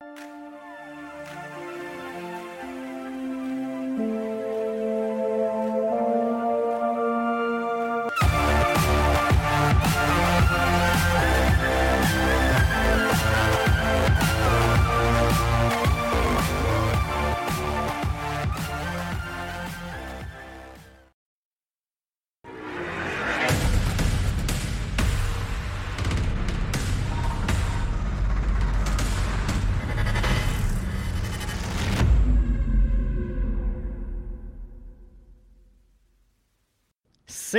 you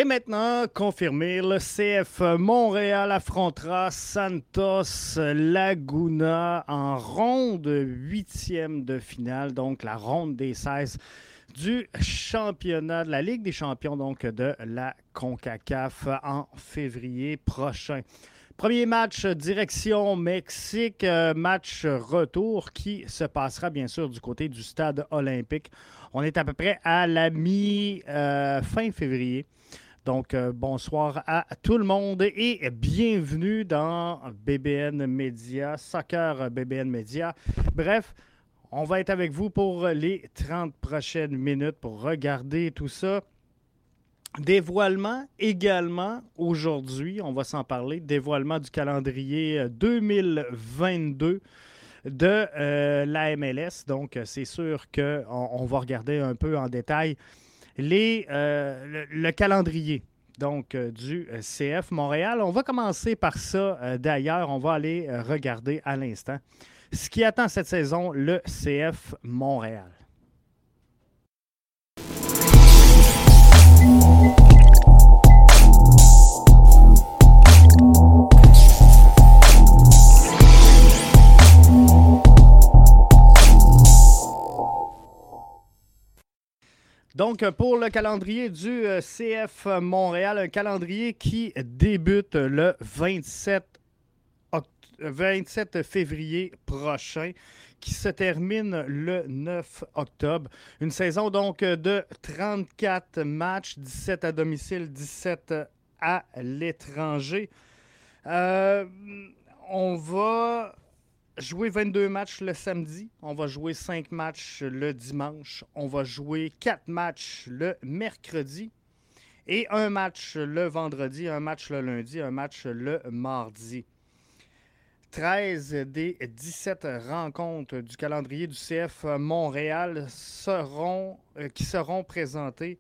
C'est maintenant confirmé. Le CF Montréal affrontera Santos Laguna en ronde huitième de finale, donc la ronde des 16 du championnat de la Ligue des champions, donc de la CONCACAF en février prochain. Premier match direction Mexique, euh, match retour qui se passera bien sûr du côté du stade olympique. On est à peu près à la mi-fin euh, février. Donc, euh, bonsoir à tout le monde et bienvenue dans BBN Media, Soccer BBN Media. Bref, on va être avec vous pour les 30 prochaines minutes pour regarder tout ça. Dévoilement également aujourd'hui, on va s'en parler, dévoilement du calendrier 2022 de euh, la MLS. Donc, c'est sûr qu'on on va regarder un peu en détail euh, le, calendrier donc, euh, du euh, CF Montréal. On va commencer par ça d'ailleurs. On va aller regarder à l'instant ce qui attend cette saison le CF Montréal. Donc, pour le calendrier du euh, CF Montréal, un calendrier qui débute le 27, 27 février prochain, qui se termine le 9 octobre. Une saison donc de 34 matchs, 17 à domicile, 17 à l'étranger. Euh, on va jouer 22 matchs le samedi. On va jouer 5 matchs le dimanche. On va jouer 4 matchs le mercredi. Et un match le vendredi, un match le lundi, un match le mardi. 13 des 17 rencontres du calendrier du CF Montréal seront, euh, qui seront présentées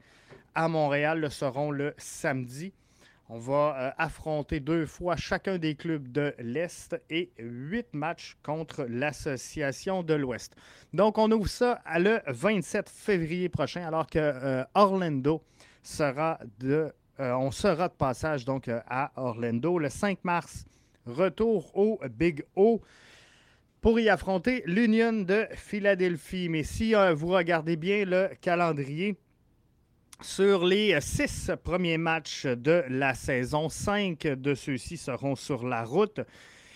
à Montréal seront le samedi. On va euh, affronter deux fois chacun des clubs de l'Est et huit matchs contre l'Association de l'Ouest. Donc, on ouvre ça le 27 février prochain, alors que euh, Orlando sera de. Euh, on sera de passage donc à Orlando le 5 mars. Retour au Big O pour y affronter l'Union de Philadelphie. Mais si vous regardez bien le calendrier, sur les six premiers matchs de la saison, cinq de ceux-ci seront sur la route.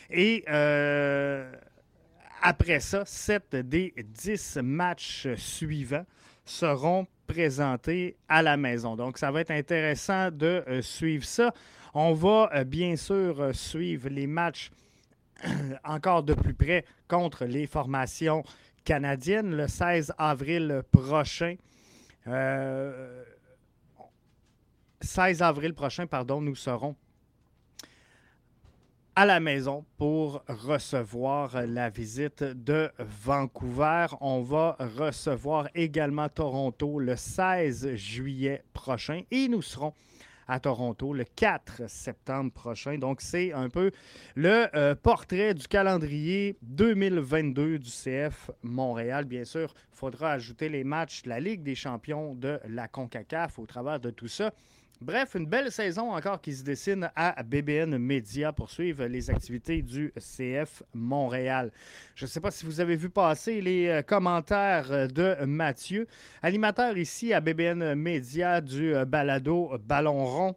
Et euh, après ça, sept des dix matchs suivants seront présentés à la maison. Donc, ça va être intéressant de euh, suivre ça. On va euh, bien sûr suivre les matchs encore de plus près contre les formations canadiennes le 16 avril prochain. 16 avril prochain, pardon, nous serons à la maison pour recevoir la visite de Vancouver. On va recevoir également Toronto le 16 juillet prochain et nous serons à Toronto le 4 septembre prochain. Donc, c'est un peu le euh, portrait du calendrier 2022 du CF Montréal. Bien sûr, il faudra ajouter les matchs de la Ligue des champions de la CONCACAF au travers de tout ça. Bref, une belle saison encore qui se dessine à BBN Media pour suivre les activités du CF Montréal. Je ne sais pas si vous avez vu passer les euh, commentaires de Mathieu, animateur ici à BBN Media du euh, balado Ballon rond.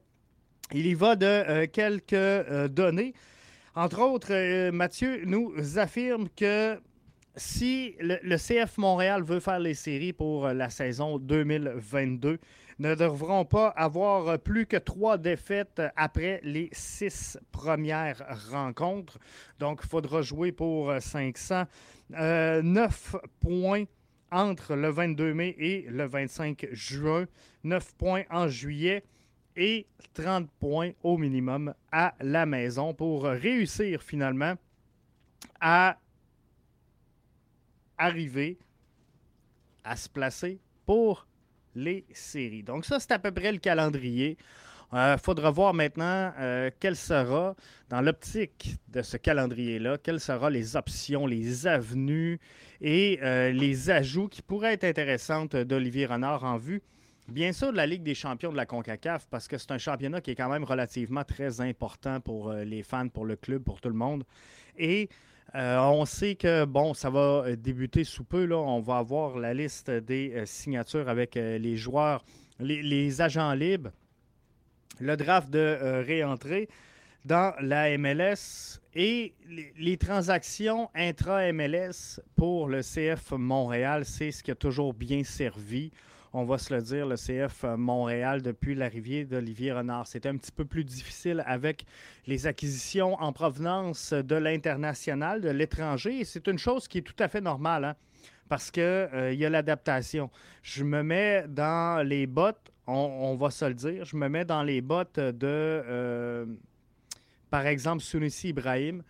Il y va de euh, quelques données. Entre autres, Mathieu nous affirme que si le, CF Montréal veut faire les séries pour la saison 2022, ne devront pas avoir plus que trois défaites après les six premières rencontres. Donc, il faudra jouer pour 500. Euh, 9 points entre le 22 mai et le 25 juin. 9 points en juillet et 30 points au minimum à la maison pour réussir finalement à arriver à se placer pour les séries. Donc ça, c'est à peu près le calendrier. Il euh, faudra voir maintenant euh, quelle sera, dans l'optique de ce calendrier-là, quelles seront les options, les avenues et euh, les ajouts qui pourraient être intéressantes d'Olivier Renard en vue Bien sûr, de la Ligue des champions de la CONCACAF, parce que c'est un championnat qui est quand même relativement très important pour les fans, pour le club, pour tout le monde. Et euh, on sait que, bon, ça va euh, débuter sous peu. On va avoir la liste des signatures avec les joueurs, les, agents libres, le draft de réentrée dans la MLS et les transactions intra-MLS pour le CF Montréal. C'est ce qui a toujours bien servi on va se le dire, le CF euh, Montréal depuis l'arrivée d'Olivier Renard. C'était un petit peu plus difficile avec les acquisitions en provenance de l'international, de l'étranger. C'est une chose qui est tout à fait normale, hein, parce qu'il euh, y a l'adaptation. Je me mets dans les bottes, on, va se le dire, je me mets dans les bottes de, euh, par exemple, Sunissi Ibrahim,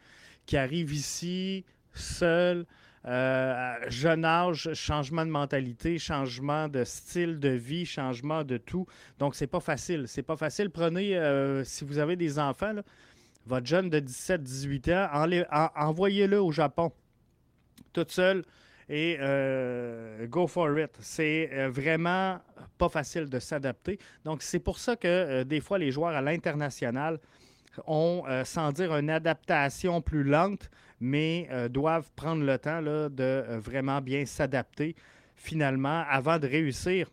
qui arrive ici seul, euh, jeune âge, changement de mentalité, changement de style de vie, changement de tout. Donc, c'est pas facile. C'est pas facile. Prenez, euh, si vous avez des enfants, votre jeune de 17-18 ans, envoyez-le au Japon, toute seule, et euh, go for it. C'est vraiment pas facile de s'adapter. Donc, c'est pour ça que des fois, les joueurs à l'international ont, sans dire une adaptation plus lente, mais euh, doivent prendre le temps là, de euh, vraiment bien s'adapter finalement avant de réussir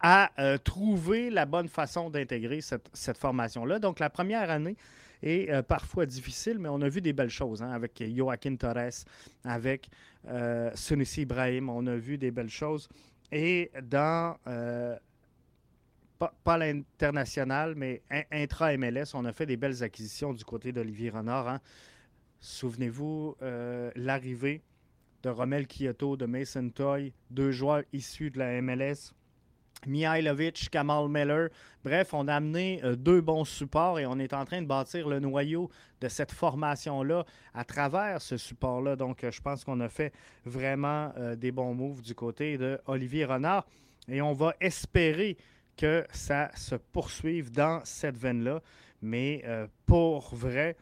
à euh, trouver la bonne façon d'intégrer cette, formation-là. Donc, la première année est parfois difficile, mais on a vu des belles choses hein, avec Joaquin Torres, avec euh, Ibrahim. On a vu des belles choses. Et dans, pas, l'international, mais intra-MLS, on a fait des belles acquisitions du côté d'Olivier Renard. Hein. Souvenez-vous, euh, l'arrivée de Romel Kyoto, de Mason Toy, deux joueurs issus de la MLS. Mihailovic, Kamal Miller. Bref, on a amené euh, deux bons supports et on est en train de bâtir le noyau de cette formation-là à travers ce support-là. Donc, euh, je pense qu'on a fait vraiment des bons moves du côté de Olivier Renard et on va espérer que ça se poursuive dans cette veine-là. Mais pour vrai,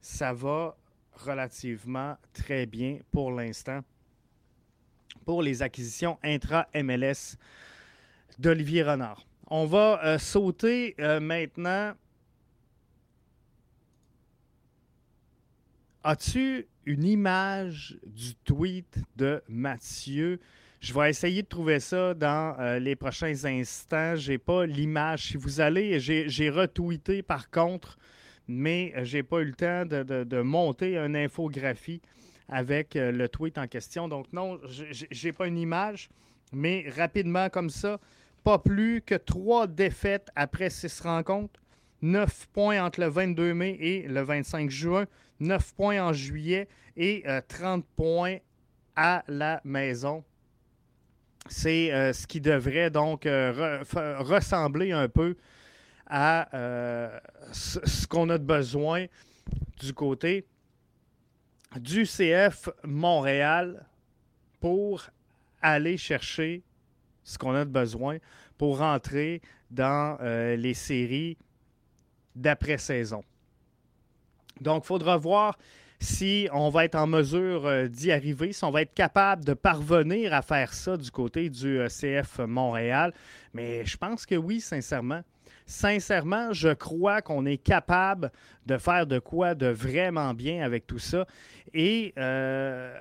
ça va relativement très bien pour l'instant pour les acquisitions intra-MLS d'Olivier Renard. On va euh, sauter euh, maintenant. As-tu une image du tweet de Mathieu? Je vais essayer de trouver ça dans euh, les prochains instants. Je n'ai pas l'image. Si vous allez, j'ai retweeté par contre mais euh, je n'ai pas eu le temps de, monter une infographie avec euh, le tweet en question. Donc non, je n'ai pas une image, mais rapidement comme ça, pas plus que trois défaites après six rencontres. Neuf points entre le 22 mai et le 25 juin. Neuf points en juillet et 30 euh, points à la maison. C'est ce qui devrait donc ressembler un peu à euh, ce, qu'on a de besoin du côté du CF Montréal pour aller chercher ce qu'on a de besoin pour rentrer dans euh, les séries d'après-saison. Donc, il faudra voir si on va être en mesure euh, d'y arriver, si on va être capable de parvenir à faire ça du côté du CF Montréal. Mais je pense que oui, sincèrement sincèrement, je crois qu'on est capable de faire de quoi de vraiment bien avec tout ça. Et euh,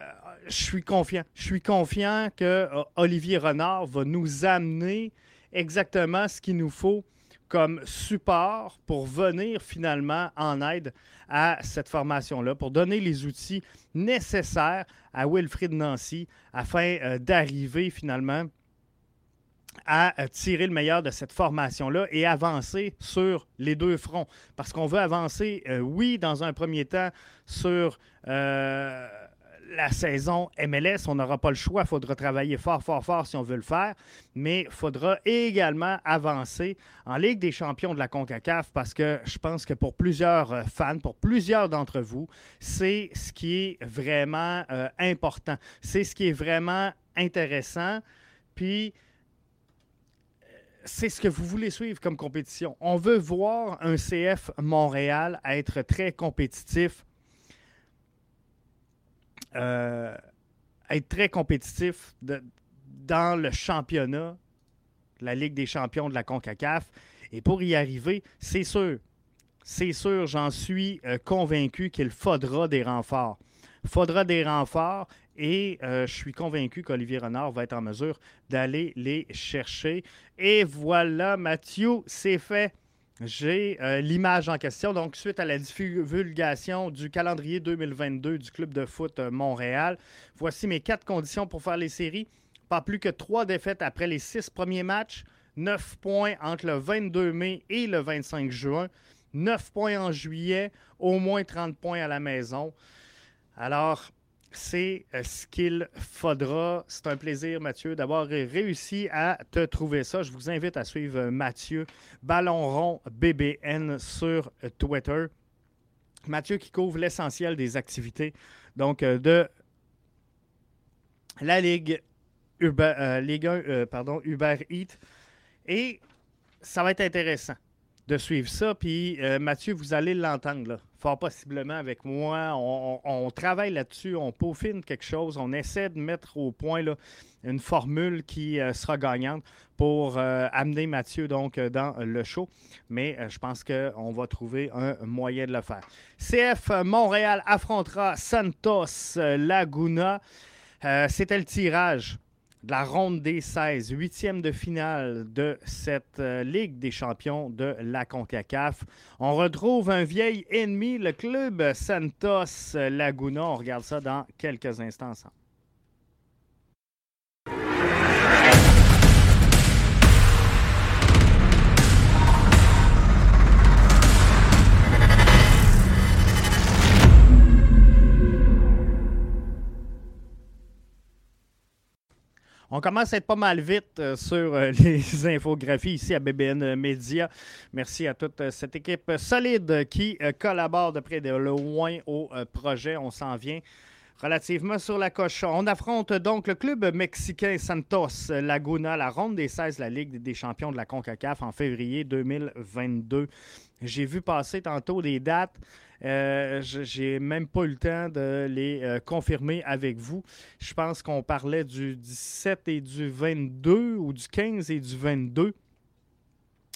je suis confiant. Je suis confiant que euh, Olivier Renard va nous amener exactement ce qu'il nous faut comme support pour venir finalement en aide à cette formation-là, pour donner les outils nécessaires à Wilfrid Nancy afin euh, d'arriver finalement à tirer le meilleur de cette formation-là et avancer sur les deux fronts. Parce qu'on veut avancer, euh, oui, dans un premier temps, sur euh, la saison MLS. On n'aura pas le choix. Il faudra travailler fort, fort, fort si on veut le faire. Mais il faudra également avancer en Ligue des champions de la CONCACAF parce que je pense que pour plusieurs euh, fans, pour plusieurs d'entre vous, c'est ce qui est vraiment important. C'est ce qui est vraiment intéressant. Puis, c'est ce que vous voulez suivre comme compétition. On veut voir un CF Montréal être très compétitif, euh, être très compétitif dans le championnat, la Ligue des champions de la CONCACAF. Et pour y arriver, c'est sûr, c'est sûr, j'en suis euh, convaincu qu'il faudra des renforts. Faudra des renforts et euh, je suis convaincu qu'Olivier Renard va être en mesure d'aller les chercher. Et voilà, Mathieu, c'est fait. J'ai euh, l'image en question. Donc, suite à la divulgation du calendrier 2022 du Club de foot euh, Montréal, voici mes quatre conditions pour faire les séries. Pas plus que trois défaites après les six premiers matchs, neuf points entre le 22 mai et le 25 juin, neuf points en juillet, au moins 30 points à la maison. Alors, c'est euh, ce qu'il faudra. C'est un plaisir, Mathieu, d'avoir réussi à te trouver ça. Je vous invite à suivre euh, Mathieu Ballon rond BBN sur euh, Twitter. Mathieu qui couvre l'essentiel des activités donc de la Ligue Uber, Ligue 1, pardon, Uber Eats. Et ça va être intéressant de suivre ça. Puis Mathieu, vous allez l'entendre fort possiblement avec moi. On, travaille là-dessus, on peaufine quelque chose, on essaie de mettre au point là, une formule qui euh, sera gagnante pour euh, amener Mathieu donc euh, dans le show. Mais je pense qu'on va trouver un moyen de le faire. CF Montréal affrontera Santos Laguna. C'était le tirage de la ronde des 16, huitième de finale de cette euh, Ligue des champions de la CONCACAF. On retrouve un vieil ennemi, le club Santos Laguna. On regarde ça dans quelques instants. On commence à être pas mal vite euh, sur euh, les infographies ici à BBN Media. Merci à toute euh, cette équipe solide qui collabore de près de loin au projet. On s'en vient relativement sur la coche. On affronte donc le club mexicain Santos Laguna, la ronde des 16 de la Ligue des champions de la CONCACAF en février 2022. J'ai vu passer tantôt des dates. Euh, J'ai même pas eu le temps de les euh, confirmer avec vous. Je pense qu'on parlait du 17 et du 22 ou du 15 et du 22.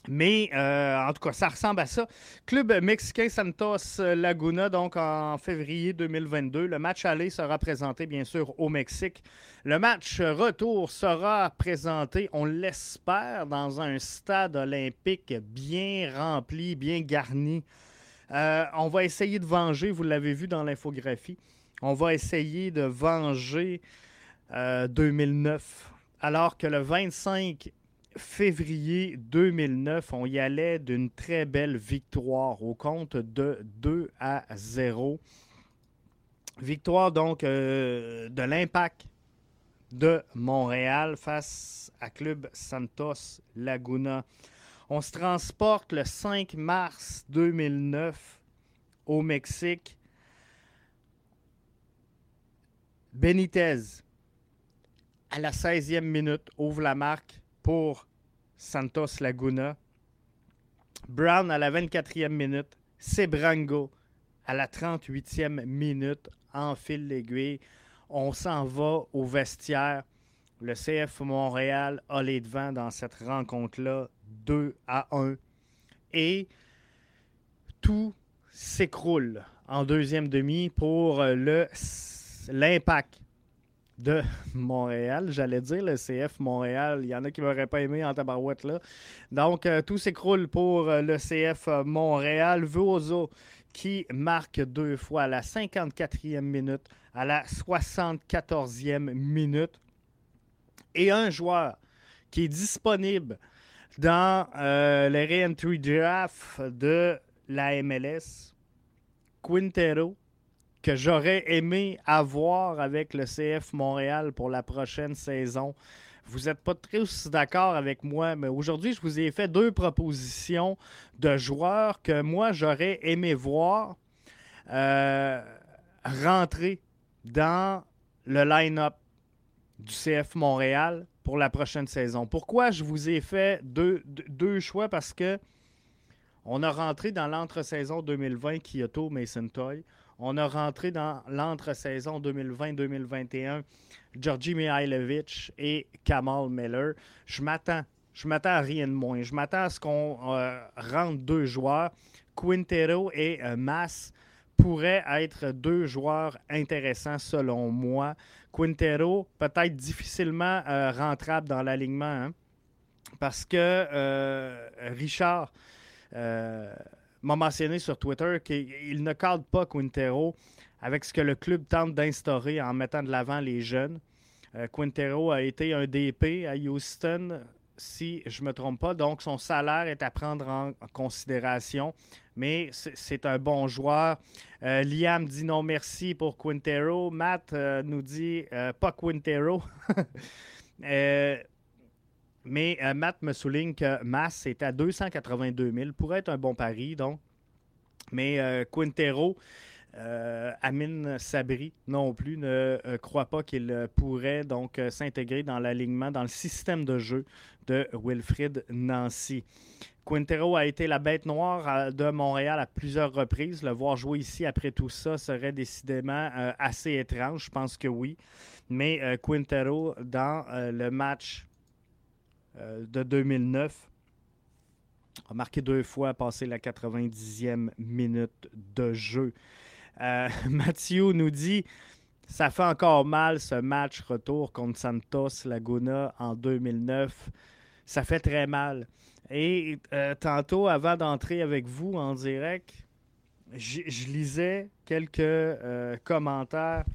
Mais euh, en tout cas, ça ressemble à ça. Club mexicain Santos Laguna, donc en février 2022. Le match aller sera présenté, bien sûr, au Mexique. Le match retour sera présenté, on l'espère, dans un stade olympique bien rempli, bien garni. Euh, on va essayer de venger, vous l'avez vu dans l'infographie, on va essayer de venger 2009. Euh, alors que le 25 février 2009, on y allait d'une très belle victoire au compte de 2 à 0. Victoire donc euh, de l'impact de Montréal face à Club Santos Laguna. On se transporte le 5 mars 2009 au Mexique. Benitez, à la 16e minute, ouvre la marque pour Santos Laguna. Brown à la 24e minute. Sebrango à la 38e minute enfile l'aiguille. On s'en va au vestiaire. Le CF Montréal a les devants dans cette rencontre-là 2 à 1. Et tout s'écroule en deuxième demi pour le l'impact de Montréal. J'allais dire le CF Montréal. Il y en a qui ne m'auraient pas aimé en tabarouette là. Donc, euh, tout s'écroule pour euh, le CF Montréal. Vuozo qui marque deux fois à la 54e minute, à la 74e minute. Et un joueur qui est disponible dans euh, le re-entry draft de la MLS. Quintero, que j'aurais aimé avoir avec le CF Montréal pour la prochaine saison. Vous n'êtes pas très d'accord avec moi, mais aujourd'hui, je vous ai fait deux propositions de joueurs que moi, j'aurais aimé voir euh, rentrer dans le line-up du CF Montréal pour la prochaine saison. Pourquoi je vous ai fait deux, choix? Parce que on a rentré dans l'entre-saison 2020 Kyoto Mason Toy. On a rentré dans l'entre-saison 2020-2021 Georgi Mihailovic et Kamal Miller. Je m'attends. Je m'attends à rien de moins. Je m'attends à ce qu'on euh, rentre deux joueurs. Quintero et euh, Mass pourraient être deux joueurs intéressants selon moi. Quintero, peut-être difficilement euh, rentrable dans l'alignement, hein, parce que euh, Richard euh, m'a mentionné sur Twitter qu'il ne cadre pas Quintero avec ce que le club tente d'instaurer en mettant de l'avant les jeunes. Quintero a été un DP à Houston, si je ne me trompe pas, donc son salaire est à prendre en considération mais c'est un bon joueur. Euh, Liam dit non merci pour Quintero. Matt euh, nous dit euh, pas Quintero. mais Matt me souligne que Mass est à 282 000. Pourrait être un bon pari, donc. Mais Quintero, Amin Sabri non plus ne croit pas qu'il pourrait donc s'intégrer dans l'alignement, dans le système de jeu de Wilfrid Nancy. Quintero a été la bête noire euh, de Montréal à plusieurs reprises. Le voir jouer ici après tout ça serait décidément euh, assez étrange. Je pense que oui. Mais euh, Quintero, dans le match de 2009, a marqué deux fois, passé la 90e minute de jeu. Mathieu nous dit ça fait encore mal ce match retour contre Santos Laguna en 2009. Ça fait très mal. Et euh, tantôt, avant d'entrer avec vous en direct, je lisais quelques euh, commentaires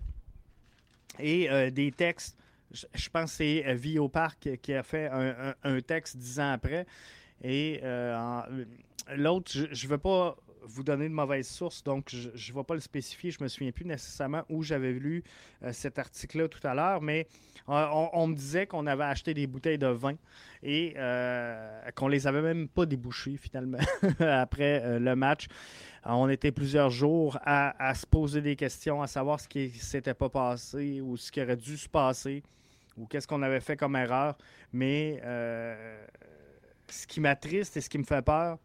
et euh, des textes. Je pense que c'est Vio Park qui a fait un, texte dix ans après. Et l'autre, je ne veux pas vous donner de mauvaises sources, donc je ne vais pas le spécifier. Je ne me souviens plus nécessairement où j'avais lu cet article-là tout à l'heure, mais on, me disait qu'on avait acheté des bouteilles de vin et euh, qu'on les avait même pas débouchées finalement après euh, le match. On était plusieurs jours à, se poser des questions, à savoir ce qui s'était pas passé ou ce qui aurait dû se passer ou qu'est-ce qu'on avait fait comme erreur. Mais euh, ce qui m'attriste et ce qui me fait peur,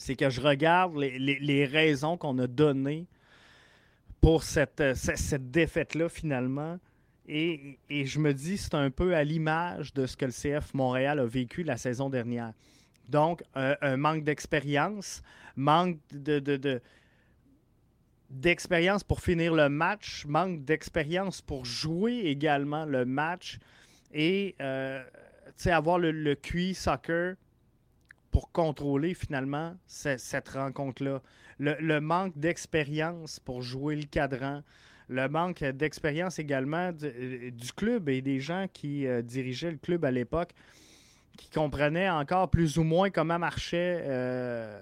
c'est que je regarde les, raisons qu'on a données pour cette défaite-là finalement. Et, je me dis, c'est un peu à l'image de ce que le CF Montréal a vécu la saison dernière. Donc, un, manque d'expérience, manque de, d'expérience pour finir le match, manque d'expérience pour jouer également le match et euh, avoir le, le QI soccer pour contrôler finalement cette rencontre-là. le manque d'expérience pour jouer le cadran, le manque d'expérience également euh, du, club et des gens qui euh, dirigeaient le club à l'époque, qui comprenaient encore plus ou moins comment marchait euh,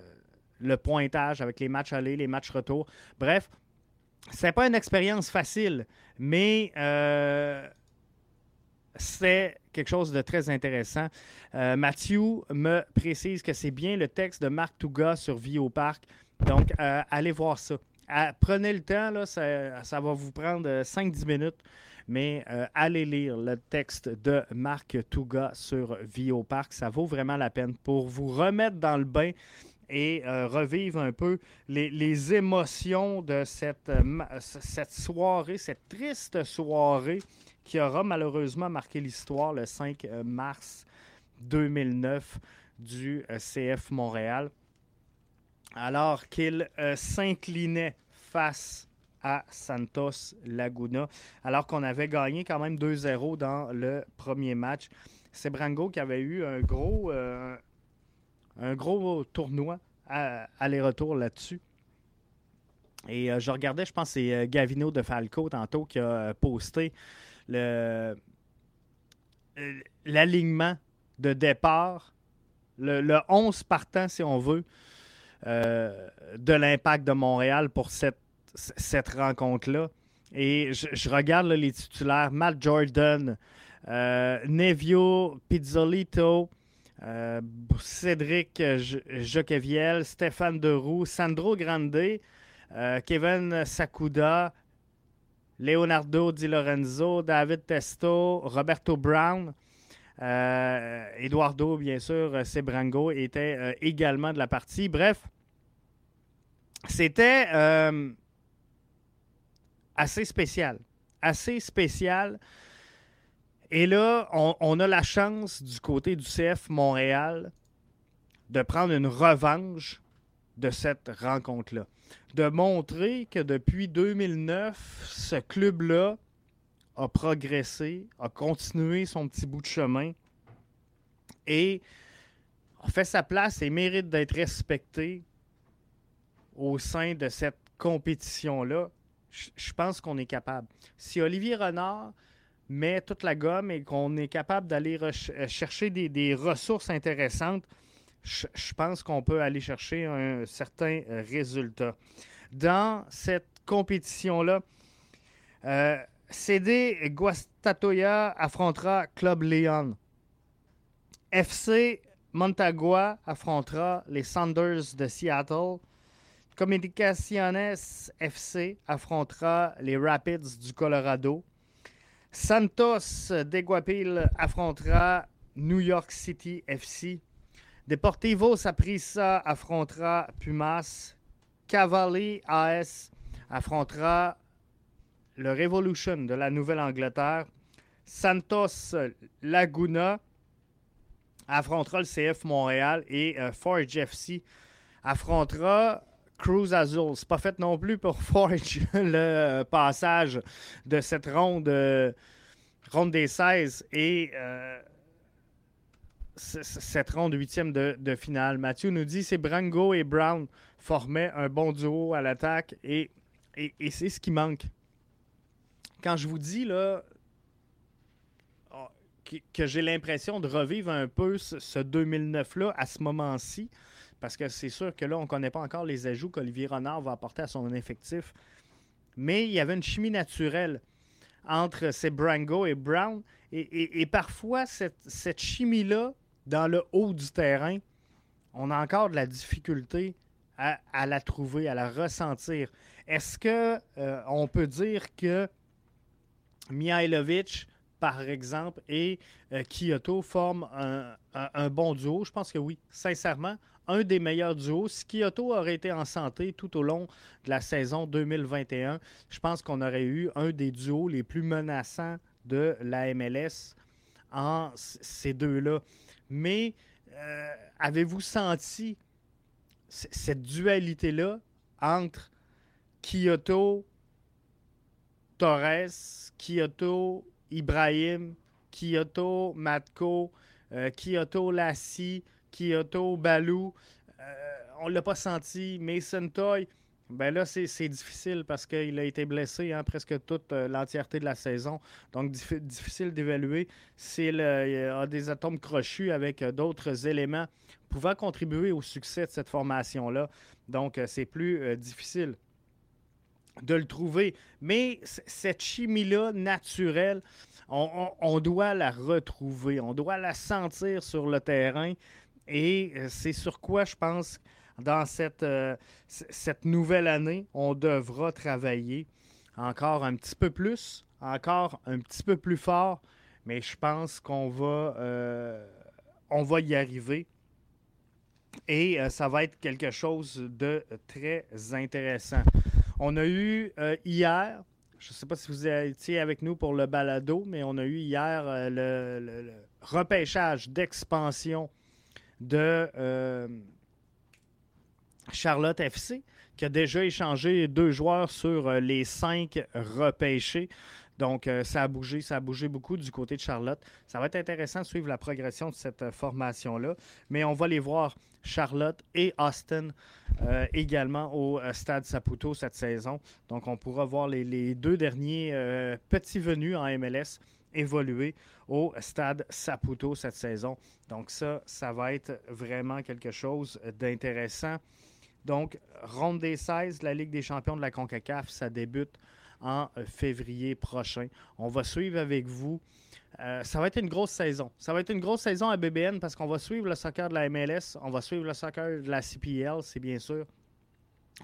le pointage avec les matchs allés, les matchs retour. Bref, c'est pas une expérience facile, mais c'est quelque chose de très intéressant. Mathieu me précise que c'est bien le texte de Marc Touga sur Vie au Parc. Donc, allez voir ça. Ah, prenez le temps, ça, va vous prendre 5-10 euh, minutes, mais euh, allez lire le texte de Marc Touga sur Vio Park. Ça vaut vraiment la peine pour vous remettre dans le bain et euh, revivre un peu les, émotions de cette soirée, cette triste soirée qui aura malheureusement marqué l'histoire le 5 mars 2009 du CF Montréal alors qu'il euh, s'inclinait face à Santos Laguna, alors qu'on avait gagné quand même 2-0 dans le premier match. C'est Brango qui avait eu un gros, euh, un gros tournoi aller-retour là-dessus. Et euh, je regardais, je pense que c'est Gavino de Falco tantôt qui a posté le, l'alignement de départ, le, le, 11 partant, si on veut, de l'impact de Montréal pour cette, cette rencontre-là. Et je, regarde les titulaires Matt Jordan, Nevio Pizzolito, euh, Cédric Joqueviel, Stéphane Deroux, Sandro Grande, euh, Kevin Sakuda, Leonardo Di Lorenzo, David Testo, Roberto Brown, euh, Eduardo, bien sûr, Sebrango était également de la partie. Bref, c'était assez spécial. Assez spécial. Et là, on, a la chance du côté du CF Montréal de prendre une revanche de cette rencontre-là. De montrer que depuis 2009, ce club-là a progressé, a continué son petit bout de chemin et a fait sa place et mérite d'être respecté au sein de cette compétition-là. Je pense qu'on est capable. Si Olivier Renard met toute la gomme et qu'on est capable d'aller euh, chercher des, ressources intéressantes, je, pense qu'on peut aller chercher un certain euh, résultat. Dans cette compétition-là, euh, CD Guastatoya affrontera Club Leon. FC Montagua affrontera les Sanders de Seattle. Comunicaciones FC affrontera les Rapids du Colorado. Santos Deguapil affrontera New York City FC. Deportivo Saprissa affrontera Pumas. Cavalli AS affrontera le Revolution de la Nouvelle-Angleterre. Santos Laguna affrontera le CF Montréal et euh, Forge FC affrontera Cruz Azul. C'est pas fait non plus pour Forge le passage de cette ronde, euh, ronde des 16 et euh, cette ronde huitième de, finale. Mathieu nous dit c'est Brango et Brown formaient un bon duo à l'attaque et, c'est ce qui manque. Quand je vous dis là oh, que, j'ai l'impression de revivre un peu ce, ce 2009-là à ce moment-ci, parce que c'est sûr que là, on ne connaît pas encore les ajouts qu'Olivier Renard va apporter à son effectif. Mais il y avait une chimie naturelle entre ces Brango et Brown. Et, parfois, cette, chimie-là, dans le haut du terrain, on a encore de la difficulté à, la trouver, à la ressentir. Est-ce que euh, on peut dire que Mihailovic, par exemple, et euh, Kyoto forment un, bon duo? Je pense que oui, sincèrement un des meilleurs duos. Si Kyoto aurait été en santé tout au long de la saison 2021, je pense qu'on aurait eu un des duos les plus menaçants de la MLS en ces deux-là. Mais euh, avez-vous senti cette dualité-là entre Kyoto, Torres, Kyoto, Ibrahim, Kyoto, Matko, euh, Kyoto, Lassie, Kyoto, Balou, euh, on ne l'a pas senti. Mason Toy, ben là, c'est difficile parce qu'il a été blessé hein, presque toute euh, l'entièreté de la saison. Donc, difficile d'évaluer s'il a des atomes crochus avec euh, d'autres éléments pouvant contribuer au succès de cette formation-là. Donc, c'est plus difficile de le trouver. Mais cette chimie-là naturelle, on, doit la retrouver, on doit la sentir sur le terrain. Et euh, c'est sur quoi je pense, dans cette, euh, cette nouvelle année, on devra travailler encore un petit peu plus, encore un petit peu plus fort, mais je pense qu'on va, euh, on va y arriver. Et ça va être quelque chose de très intéressant. On a eu hier, je ne sais pas si vous étiez avec nous pour le balado, mais on a eu hier le repêchage d'expansion de euh, Charlotte FC, qui a déjà échangé deux joueurs sur euh, les cinq repêchés. Donc, euh, ça a bougé, ça a bougé beaucoup du côté de Charlotte. Ça va être intéressant de suivre la progression de cette formation-là. Mais on va les voir, Charlotte et Austin, également au Stade Saputo cette saison. Donc, on pourra voir les deux derniers petits venus en MLS évoluer au stade Saputo cette saison. Donc ça, ça va être vraiment quelque chose d'intéressant. Donc, ronde des 16, la Ligue des champions de la CONCACAF, ça débute en février prochain. On va suivre avec vous. Euh, ça va être une grosse saison. Ça va être une grosse saison à BBN parce qu'on va suivre le soccer de la MLS, on va suivre le soccer de la CPL, c'est bien sûr.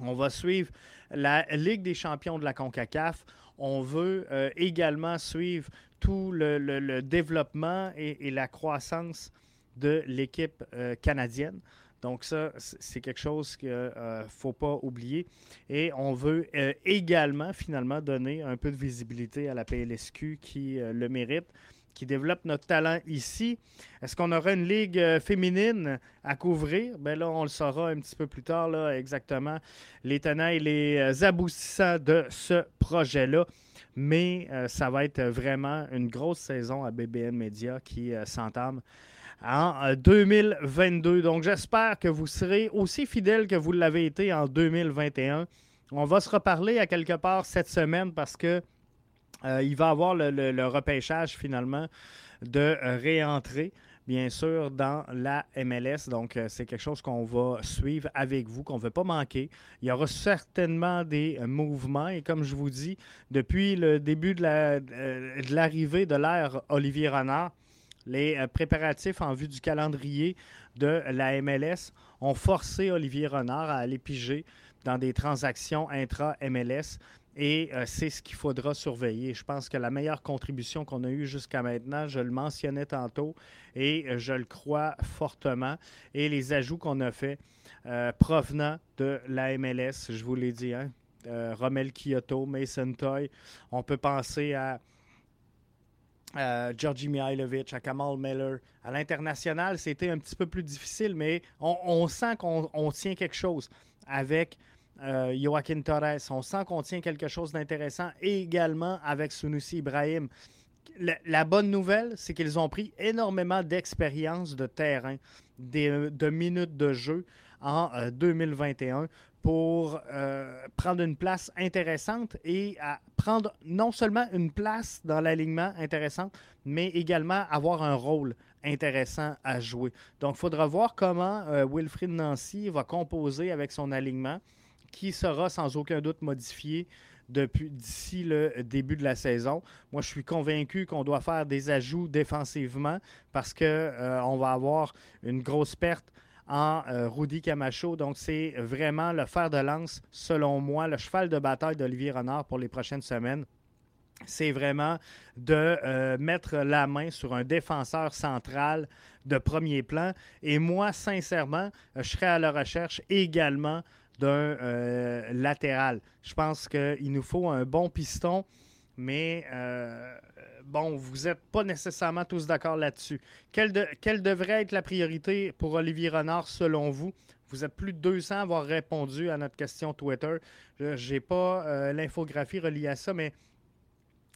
On va suivre la Ligue des champions de la CONCACAF. On veut euh, également suivre tout le, développement et, la croissance de l'équipe euh, canadienne. Donc ça, c'est quelque chose qu'il ne euh, faut pas oublier. Et on veut également, finalement, donner un peu de visibilité à la PLSQ qui le mérite qui développe notre talent ici. Est-ce qu'on aura une ligue euh, féminine à couvrir? Bien là, on le saura un petit peu plus tard, là, exactement, les tenants et les euh, aboutissants de ce projet-là. Mais euh, ça va être vraiment une grosse saison à BBN Media qui s'entame en 2022. Donc, j'espère que vous serez aussi fidèles que vous l'avez été en 2021. On va se reparler à quelque part cette semaine parce que euh, il va avoir le, repêchage finalement de réentrer bien sûr, dans la MLS. Donc, euh, c'est quelque chose qu'on va suivre avec vous, qu'on ne veut pas manquer. Il y aura certainement des mouvements. Et comme je vous dis, depuis le début de l'arrivée la, de l'ère Olivier Renard, les euh, préparatifs en vue du calendrier de la MLS ont forcé Olivier Renard à aller piger dans des transactions intra-MLS. Et euh, c'est ce qu'il faudra surveiller. Je pense que la meilleure contribution qu'on a eue jusqu'à maintenant, je le mentionnais tantôt et euh, je le crois fortement. Et les ajouts qu'on a faits euh, provenant de la MLS, je vous l'ai dit, hein, Romel Kyoto, Mason Toy, on peut penser à Georgi Mihailovic, à Kamal Miller. À l'international, c'était un petit peu plus difficile, mais on sent qu'on tient quelque chose avec euh, Joaquin Torres. On sent qu'on tient quelque chose d'intéressant et également avec Sunusi Ibrahim. La, bonne nouvelle, c'est qu'ils ont pris énormément d'expérience de terrain, de minutes de jeu en 2021 euh, pour euh, prendre une place intéressante et prendre non seulement une place dans l'alignement intéressante, mais également avoir un rôle intéressant à jouer. Donc, il faudra voir comment Wilfried Nancy va composer avec son alignement qui sera sans aucun doute modifié d'ici le début de la saison. Moi, je suis convaincu qu'on doit faire des ajouts défensivement parce qu'on euh, on va avoir une grosse perte en euh, Rudy Camacho. Donc, c'est vraiment le fer de lance, selon moi, le cheval de bataille d'Olivier Renard pour les prochaines semaines. C'est vraiment de euh, mettre la main sur un défenseur central de premier plan. Et moi, sincèrement, je serai à la recherche également d'un euh, latéral. Je pense qu'il nous faut un bon piston, mais euh, bon, vous n'êtes pas nécessairement tous d'accord là-dessus. Quelle, devrait être la priorité pour Olivier Renard selon vous? Vous êtes plus de 200 à avoir répondu à notre question Twitter. Je n'ai pas euh, l'infographie reliée à ça, mais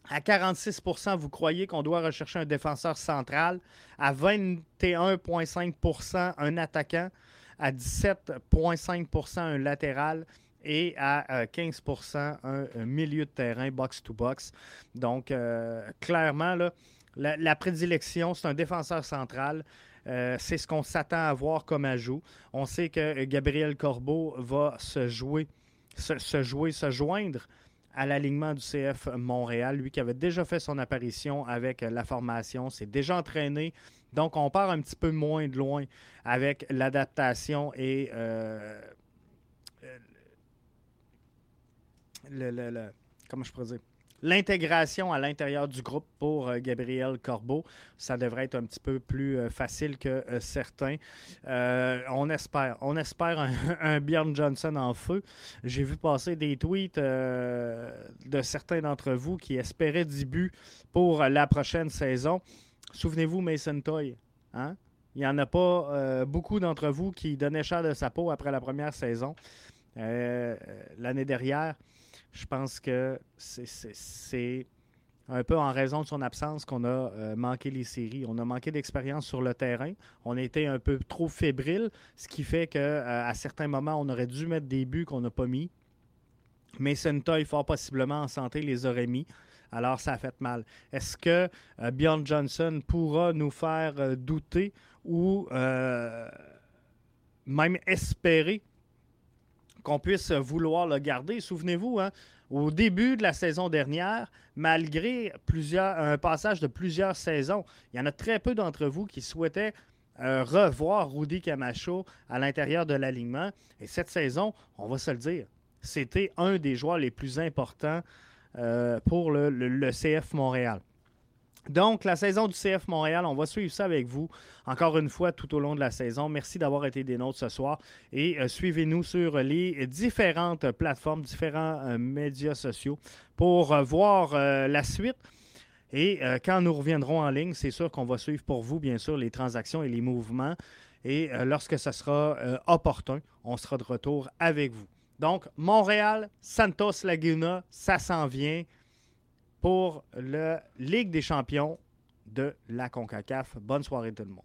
à 46% vous croyez qu'on doit rechercher un défenseur central. À 21,5% un attaquant à 17,5% un latéral et à 15% euh, un, milieu de terrain box-to-box. Donc, euh, clairement, là, la, prédilection, c'est un défenseur central. Euh, c'est ce qu'on s'attend à voir comme ajout. On sait que Gabriel Corbeau va se jouer, se, jouer, se joindre à l'alignement du CF Montréal, lui qui avait déjà fait son apparition avec la formation, s'est déjà entraîné donc, on part un petit peu moins de loin avec l'adaptation et L'intégration à l'intérieur du groupe pour euh, Gabriel Corbeau, ça devrait être un petit peu plus euh, facile que certains. on espère. On espère un, un, Bjorn Johnson en feu. J'ai vu passer des tweets de certains d'entre vous qui espéraient du but pour la prochaine saison. Souvenez-vous, Mason Toy. Hein? Il n'y en a pas euh, beaucoup d'entre vous qui donnaient cher de sa peau après la première saison. Euh, l'année dernière, je pense que c'est un peu en raison de son absence qu'on a euh, manqué les séries. On a manqué d'expérience sur le terrain. On a été un peu trop fébrile, ce qui fait qu'à certains moments, on aurait dû mettre des buts qu'on n'a pas mis. Mason Toy, fort possiblement en santé, les aurait mis. Alors, ça a fait mal. Est-ce que euh, Bjorn Johnson pourra nous faire euh, douter ou euh, même espérer qu'on puisse vouloir le garder? Souvenez-vous, hein, au début de la saison dernière, malgré un passage de plusieurs saisons, il y en a très peu d'entre vous qui souhaitaient revoir Rudy Camacho à l'intérieur de l'alignement. Et cette saison, on va se le dire, c'était un des joueurs les plus importants euh, pour le, CF Montréal. Donc, la saison du CF Montréal, on va suivre ça avec vous encore une fois tout au long de la saison. Merci d'avoir été des nôtres ce soir et euh, suivez-nous sur les différentes plateformes, différents euh, médias sociaux pour voir la suite. Et quand nous reviendrons en ligne, c'est sûr qu'on va suivre pour vous, bien sûr, les transactions et les mouvements. Et lorsque ce sera opportun, on sera de retour avec vous. Donc, Montréal, Santos Laguna, ça s'en vient pour la Ligue des champions de la CONCACAF. Bonne soirée tout le monde.